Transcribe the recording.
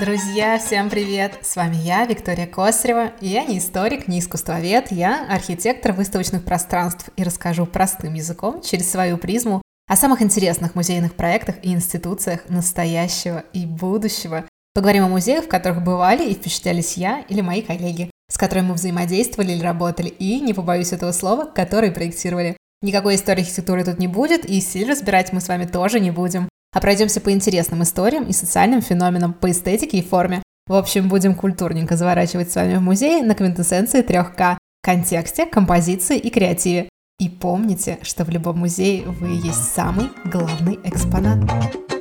Друзья, всем привет! С вами я, Виктория Косарева, я не историк, не искусствовед, я архитектор выставочных пространств и расскажу простым языком через свою призму о самых интересных музейных проектах и институциях настоящего и будущего. Поговорим о музеях, в которых бывали и впечатлялись я или мои коллеги, с которыми мы взаимодействовали или работали, и, не побоюсь этого слова, которые проектировали. Никакой истории архитектуры тут не будет, и стиль разбирать мы с вами тоже не будем а пройдемся по интересным историям и социальным феноменам, по эстетике и форме. В общем, будем культурненько заворачивать с вами в музее на квинтэссенции 3К – контексте, композиции и креативе. И помните, что в любом музее вы есть самый главный экспонат.